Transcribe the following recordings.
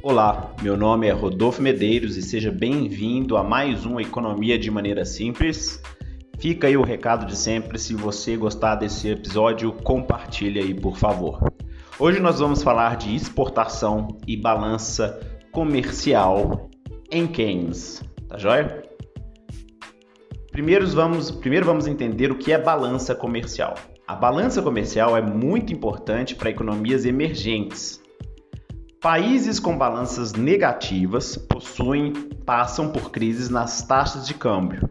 Olá, meu nome é Rodolfo Medeiros e seja bem-vindo a mais um Economia de Maneira Simples. Fica aí o recado de sempre, se você gostar desse episódio, compartilhe aí, por favor. Hoje nós vamos falar de exportação e balança comercial em Keynes, tá joia? Primeiro vamos, primeiro vamos entender o que é balança comercial. A balança comercial é muito importante para economias emergentes, Países com balanças negativas possuem passam por crises nas taxas de câmbio.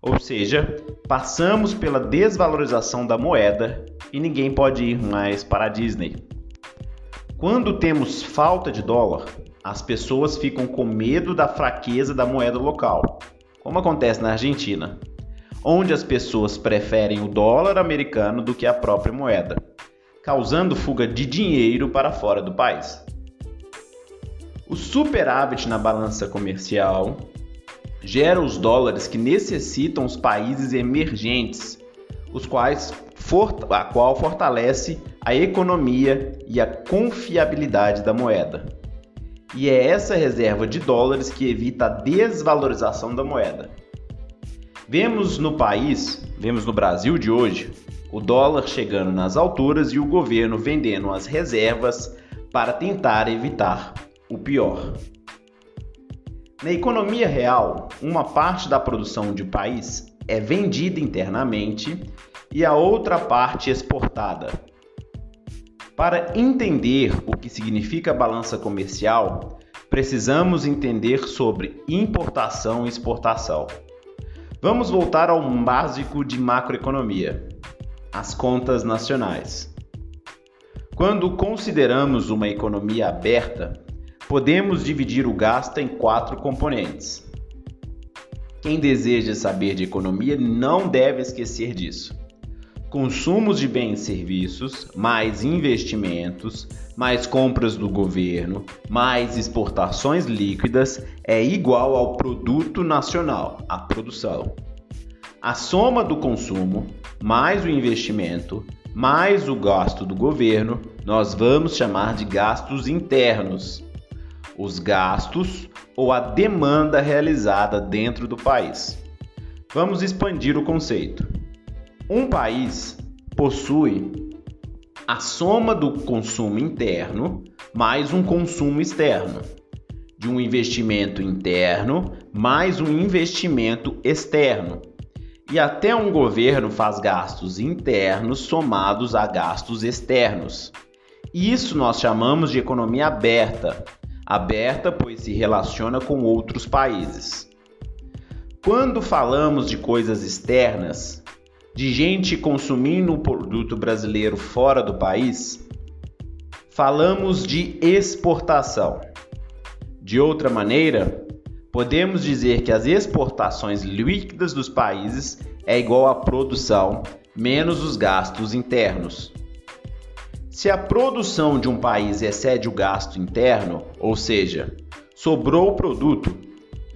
Ou seja, passamos pela desvalorização da moeda e ninguém pode ir mais para a Disney. Quando temos falta de dólar, as pessoas ficam com medo da fraqueza da moeda local, como acontece na Argentina, onde as pessoas preferem o dólar americano do que a própria moeda, causando fuga de dinheiro para fora do país. O superávit na balança comercial gera os dólares que necessitam os países emergentes, os quais a qual fortalece a economia e a confiabilidade da moeda. E é essa reserva de dólares que evita a desvalorização da moeda. Vemos no país, vemos no Brasil de hoje, o dólar chegando nas alturas e o governo vendendo as reservas para tentar evitar o pior. Na economia real, uma parte da produção de um país é vendida internamente e a outra parte exportada. Para entender o que significa balança comercial, precisamos entender sobre importação e exportação. Vamos voltar ao básico de macroeconomia: as contas nacionais. Quando consideramos uma economia aberta, Podemos dividir o gasto em quatro componentes. Quem deseja saber de economia não deve esquecer disso. Consumos de bens e serviços, mais investimentos, mais compras do governo, mais exportações líquidas é igual ao produto nacional, a produção. A soma do consumo mais o investimento mais o gasto do governo, nós vamos chamar de gastos internos os gastos ou a demanda realizada dentro do país. Vamos expandir o conceito. Um país possui a soma do consumo interno mais um consumo externo, de um investimento interno mais um investimento externo. E até um governo faz gastos internos somados a gastos externos. Isso nós chamamos de economia aberta, aberta, pois se relaciona com outros países. Quando falamos de coisas externas, de gente consumindo o produto brasileiro fora do país, falamos de exportação. De outra maneira, podemos dizer que as exportações líquidas dos países é igual à produção menos os gastos internos. Se a produção de um país excede o gasto interno, ou seja, sobrou o produto,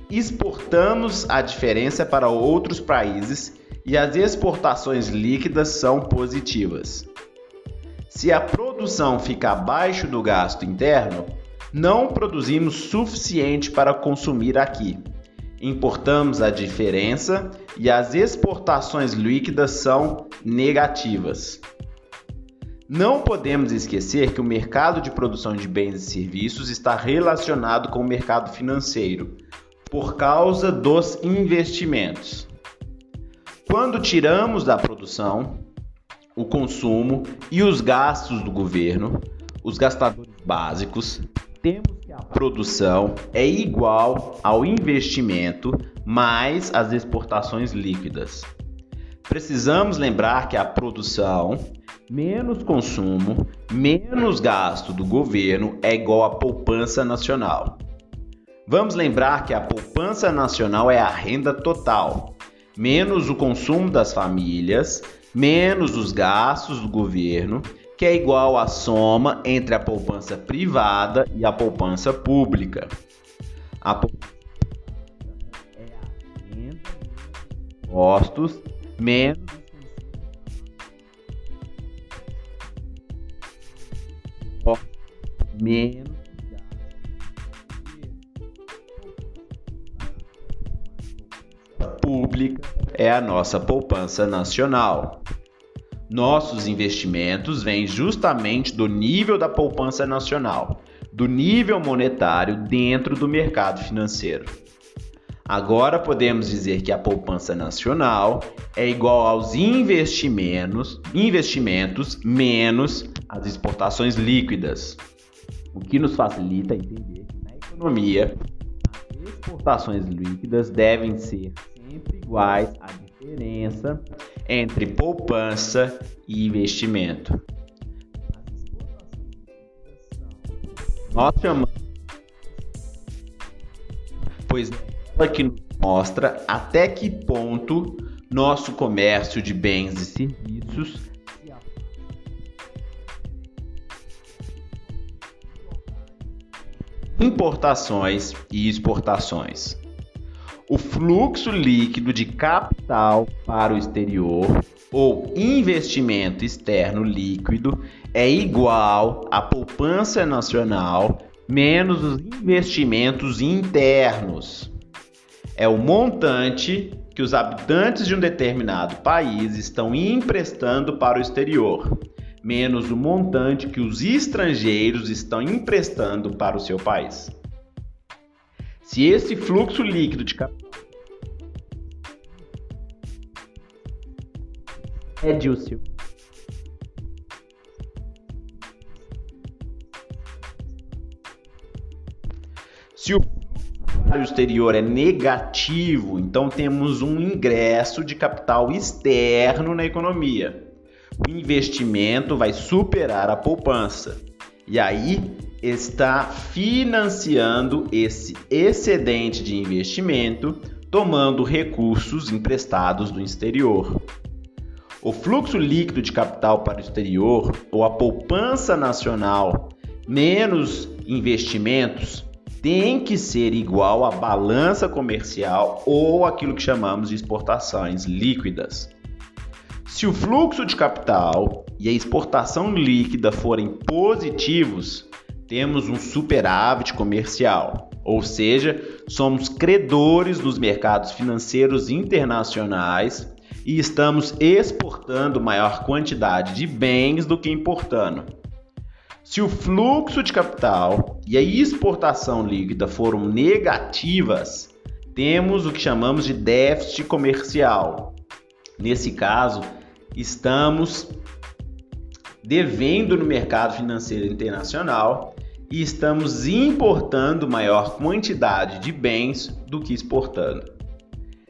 exportamos a diferença para outros países e as exportações líquidas são positivas. Se a produção fica abaixo do gasto interno, não produzimos suficiente para consumir aqui. Importamos a diferença e as exportações líquidas são negativas. Não podemos esquecer que o mercado de produção de bens e serviços está relacionado com o mercado financeiro por causa dos investimentos. Quando tiramos da produção o consumo e os gastos do governo, os gastadores básicos, temos que a produção é igual ao investimento mais as exportações líquidas. Precisamos lembrar que a produção menos consumo, menos gasto do governo é igual à poupança nacional. Vamos lembrar que a poupança nacional é a renda total, menos o consumo das famílias, menos os gastos do governo, que é igual à soma entre a poupança privada e a poupança pública. A poupança é a renda impostos menos ó, menos pública é a nossa poupança nacional. Nossos investimentos vêm justamente do nível da poupança nacional, do nível monetário dentro do mercado financeiro. Agora podemos dizer que a poupança nacional é igual aos investimentos, investimentos menos as exportações líquidas, o que nos facilita entender que na economia as exportações líquidas devem ser sempre iguais à diferença entre poupança e investimento. Nós chamamos, pois que nos mostra até que ponto nosso comércio de bens e serviços importações e exportações. O fluxo líquido de capital para o exterior ou investimento externo líquido é igual à poupança nacional menos os investimentos internos. É o montante que os habitantes de um determinado país estão emprestando para o exterior, menos o montante que os estrangeiros estão emprestando para o seu país. Se esse fluxo líquido de capital é de o seu Se o fluxo exterior é negativo, então temos um ingresso de capital externo na economia. O investimento vai superar a poupança. E aí está financiando esse excedente de investimento tomando recursos emprestados do exterior. O fluxo líquido de capital para o exterior ou a poupança nacional menos investimentos tem que ser igual à balança comercial ou aquilo que chamamos de exportações líquidas. Se o fluxo de capital e a exportação líquida forem positivos, temos um superávit comercial, ou seja, somos credores nos mercados financeiros internacionais e estamos exportando maior quantidade de bens do que importando. Se o fluxo de capital e a exportação líquida foram negativas, temos o que chamamos de déficit comercial. Nesse caso, estamos devendo no mercado financeiro internacional e estamos importando maior quantidade de bens do que exportando.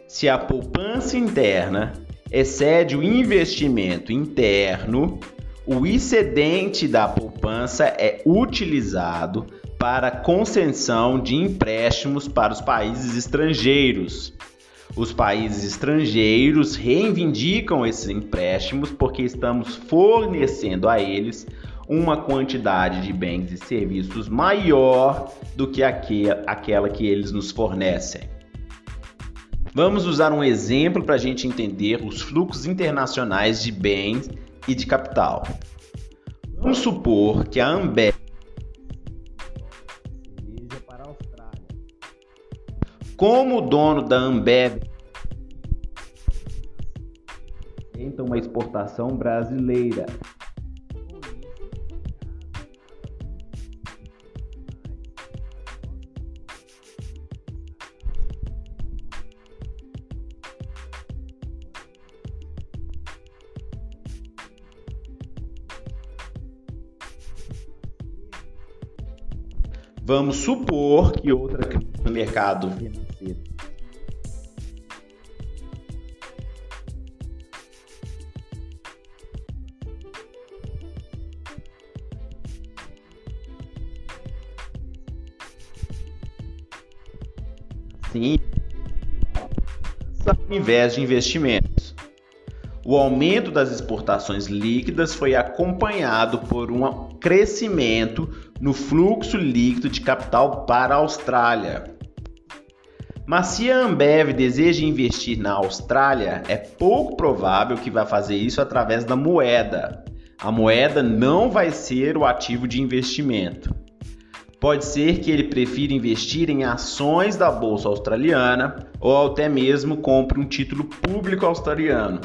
Se a poupança interna excede o investimento interno, o excedente da poupança é utilizado para concessão de empréstimos para os países estrangeiros. Os países estrangeiros reivindicam esses empréstimos porque estamos fornecendo a eles uma quantidade de bens e serviços maior do que aquela que eles nos fornecem. Vamos usar um exemplo para a gente entender os fluxos internacionais de bens e de capital. Vamos supor que a Ambev para a Austrália. Como dono da Ambev então uma exportação brasileira Vamos supor que outra crise no mercado financeiro. Sim, ao invés de investimentos. O aumento das exportações líquidas foi acompanhado por um crescimento no fluxo líquido de capital para a Austrália. Mas se a Ambev deseja investir na Austrália, é pouco provável que vá fazer isso através da moeda. A moeda não vai ser o ativo de investimento. Pode ser que ele prefira investir em ações da bolsa australiana ou até mesmo compre um título público australiano.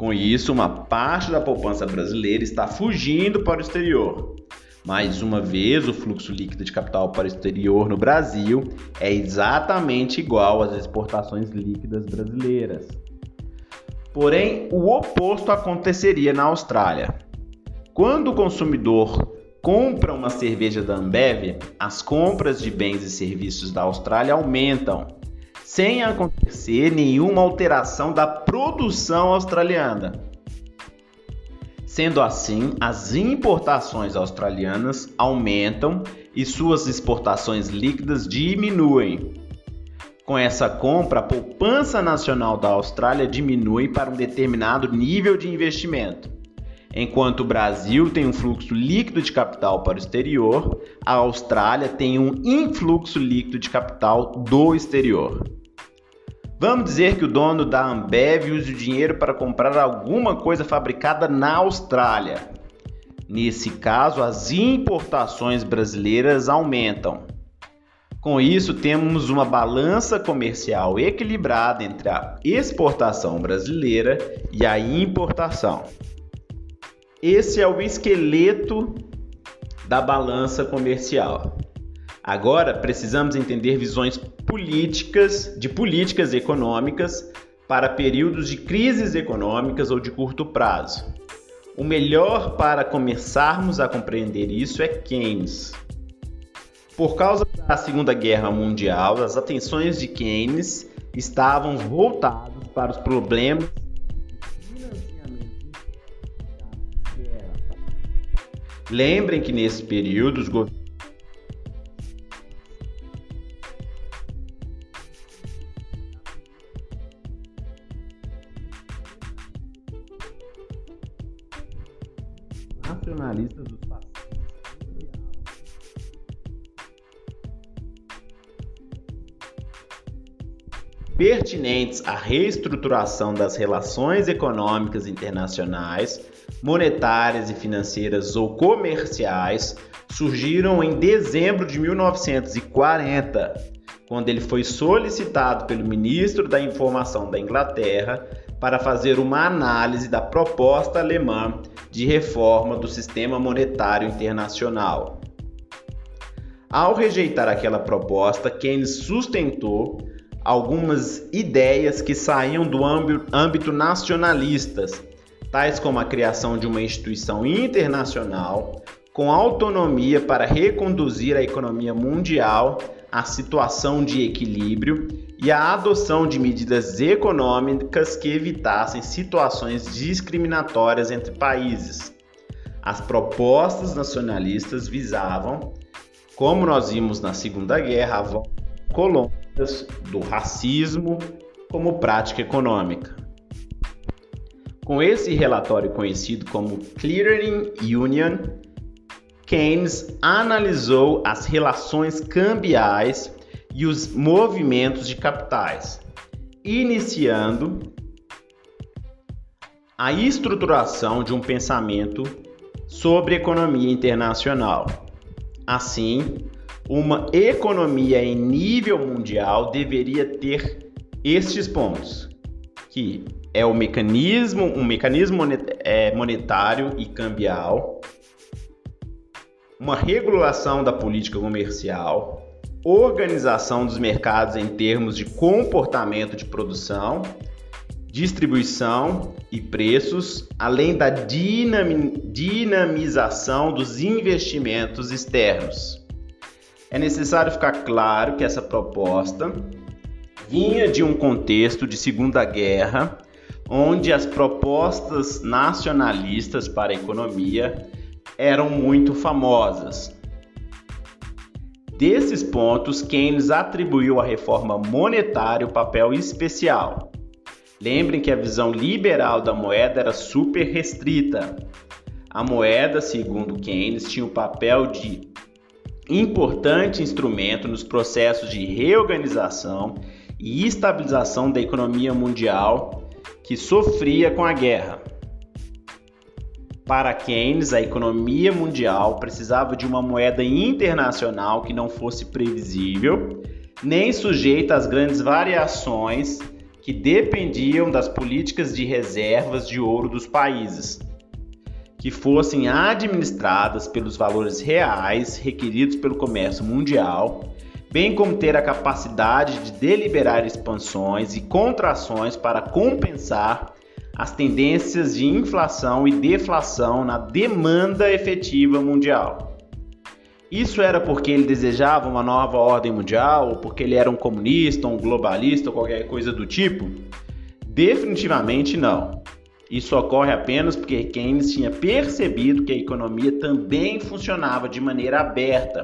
Com isso, uma parte da poupança brasileira está fugindo para o exterior. Mais uma vez, o fluxo líquido de capital para o exterior no Brasil é exatamente igual às exportações líquidas brasileiras. Porém, o oposto aconteceria na Austrália. Quando o consumidor compra uma cerveja da Ambev, as compras de bens e serviços da Austrália aumentam, sem acontecer nenhuma alteração da produção australiana. Sendo assim, as importações australianas aumentam e suas exportações líquidas diminuem. Com essa compra, a poupança nacional da Austrália diminui para um determinado nível de investimento. Enquanto o Brasil tem um fluxo líquido de capital para o exterior, a Austrália tem um influxo líquido de capital do exterior. Vamos dizer que o dono da Ambev use o dinheiro para comprar alguma coisa fabricada na Austrália. Nesse caso, as importações brasileiras aumentam. Com isso, temos uma balança comercial equilibrada entre a exportação brasileira e a importação. Esse é o esqueleto da balança comercial. Agora precisamos entender visões políticas de políticas econômicas para períodos de crises econômicas ou de curto prazo. O melhor para começarmos a compreender isso é Keynes. Por causa da Segunda Guerra Mundial, as atenções de Keynes estavam voltadas para os problemas Lembrem que nesse período os governos nacionalistas dos pertinentes à reestruturação das relações econômicas internacionais, monetárias e financeiras ou comerciais surgiram em dezembro de 1940, quando ele foi solicitado pelo ministro da Informação da Inglaterra para fazer uma análise da proposta alemã de reforma do sistema monetário internacional. Ao rejeitar aquela proposta, Keynes sustentou algumas ideias que saíam do âmbito nacionalistas, tais como a criação de uma instituição internacional com autonomia para reconduzir a economia mundial à situação de equilíbrio e a adoção de medidas econômicas que evitassem situações discriminatórias entre países. As propostas nacionalistas visavam, como nós vimos na Segunda Guerra, a colônias do racismo como prática econômica. Com esse relatório conhecido como Clearing Union, Keynes analisou as relações cambiais e os movimentos de capitais, iniciando a estruturação de um pensamento sobre economia internacional. Assim, uma economia em nível mundial deveria ter estes pontos, que é o mecanismo, um mecanismo é, monetário e cambial, uma regulação da política comercial, organização dos mercados em termos de comportamento de produção, distribuição e preços, além da dinamização dos investimentos externos. É necessário ficar claro que essa proposta vinha de um contexto de Segunda Guerra, onde as propostas nacionalistas para a economia eram muito famosas. Desses pontos, Keynes atribuiu à reforma monetária o papel especial. Lembrem que a visão liberal da moeda era super restrita. A moeda, segundo Keynes, tinha o papel de importante instrumento nos processos de reorganização e estabilização da economia mundial que sofria com a guerra. Para Keynes, a economia mundial precisava de uma moeda internacional que não fosse previsível, nem sujeita às grandes variações que dependiam das políticas de reservas de ouro dos países, que fossem administradas pelos valores reais requeridos pelo comércio mundial, bem como ter a capacidade de deliberar expansões e contrações para compensar as tendências de inflação e deflação na demanda efetiva mundial. Isso era porque ele desejava uma nova ordem mundial, ou porque ele era um comunista, um globalista, ou qualquer coisa do tipo? Definitivamente não. Isso ocorre apenas porque Keynes tinha percebido que a economia também funcionava de maneira aberta,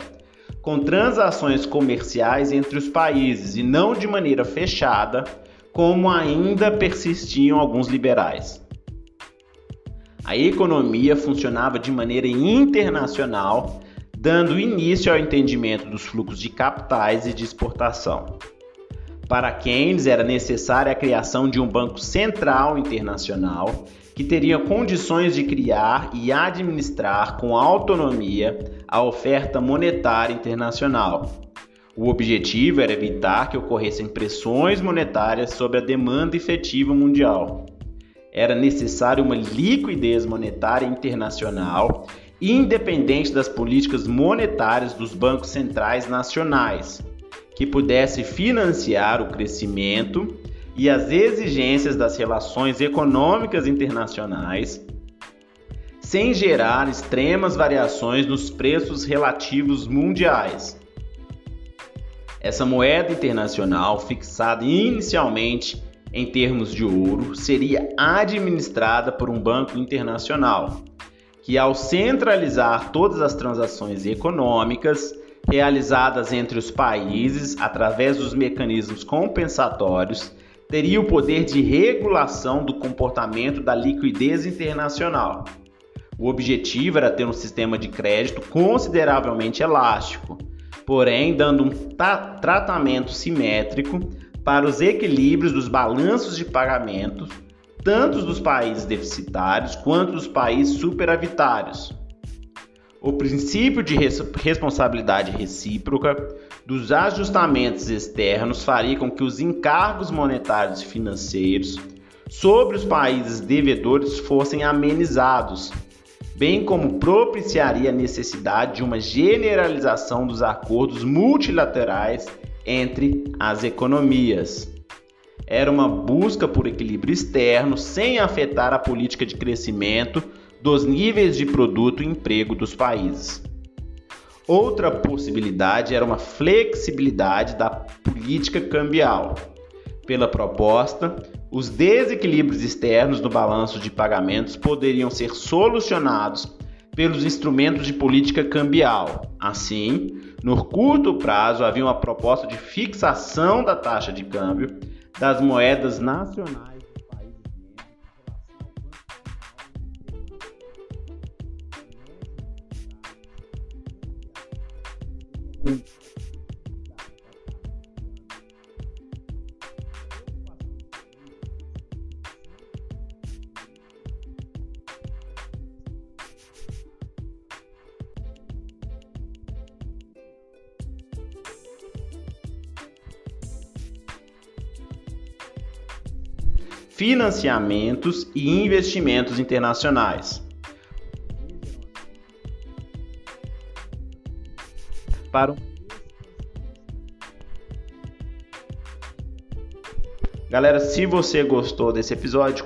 com transações comerciais entre os países e não de maneira fechada, como ainda persistiam alguns liberais. A economia funcionava de maneira internacional dando início ao entendimento dos fluxos de capitais e de exportação. Para Keynes era necessária a criação de um banco central internacional que teria condições de criar e administrar com autonomia a oferta monetária internacional. O objetivo era evitar que ocorressem pressões monetárias sobre a demanda efetiva mundial. Era necessária uma liquidez monetária internacional independente das políticas monetárias dos bancos centrais nacionais, que pudesse financiar o crescimento e as exigências das relações econômicas internacionais, sem gerar extremas variações nos preços relativos mundiais. Essa moeda internacional, fixada inicialmente em termos de ouro, seria administrada por um banco internacional que, ao centralizar todas as transações econômicas realizadas entre os países através dos mecanismos compensatórios, teria o poder de regulação do comportamento da liquidez internacional. O objetivo era ter um sistema de crédito consideravelmente elástico, porém dando um tratamento simétrico para os equilíbrios dos balanços de pagamentos tanto dos países deficitários quanto dos países superavitários. O princípio de responsabilidade recíproca dos ajustamentos externos faria com que os encargos monetários e financeiros sobre os países devedores fossem amenizados, bem como propiciaria a necessidade de uma generalização dos acordos multilaterais entre as economias era uma busca por equilíbrio externo sem afetar a política de crescimento dos níveis de produto e emprego dos países. Outra possibilidade era uma flexibilidade da política cambial. Pela proposta, os desequilíbrios externos no balanço de pagamentos poderiam ser solucionados pelos instrumentos de política cambial. Assim, no curto prazo havia uma proposta de fixação da taxa de câmbio das moedas nacionais financiamentos e investimentos internacionais. Para um... Galera, se você gostou desse episódio,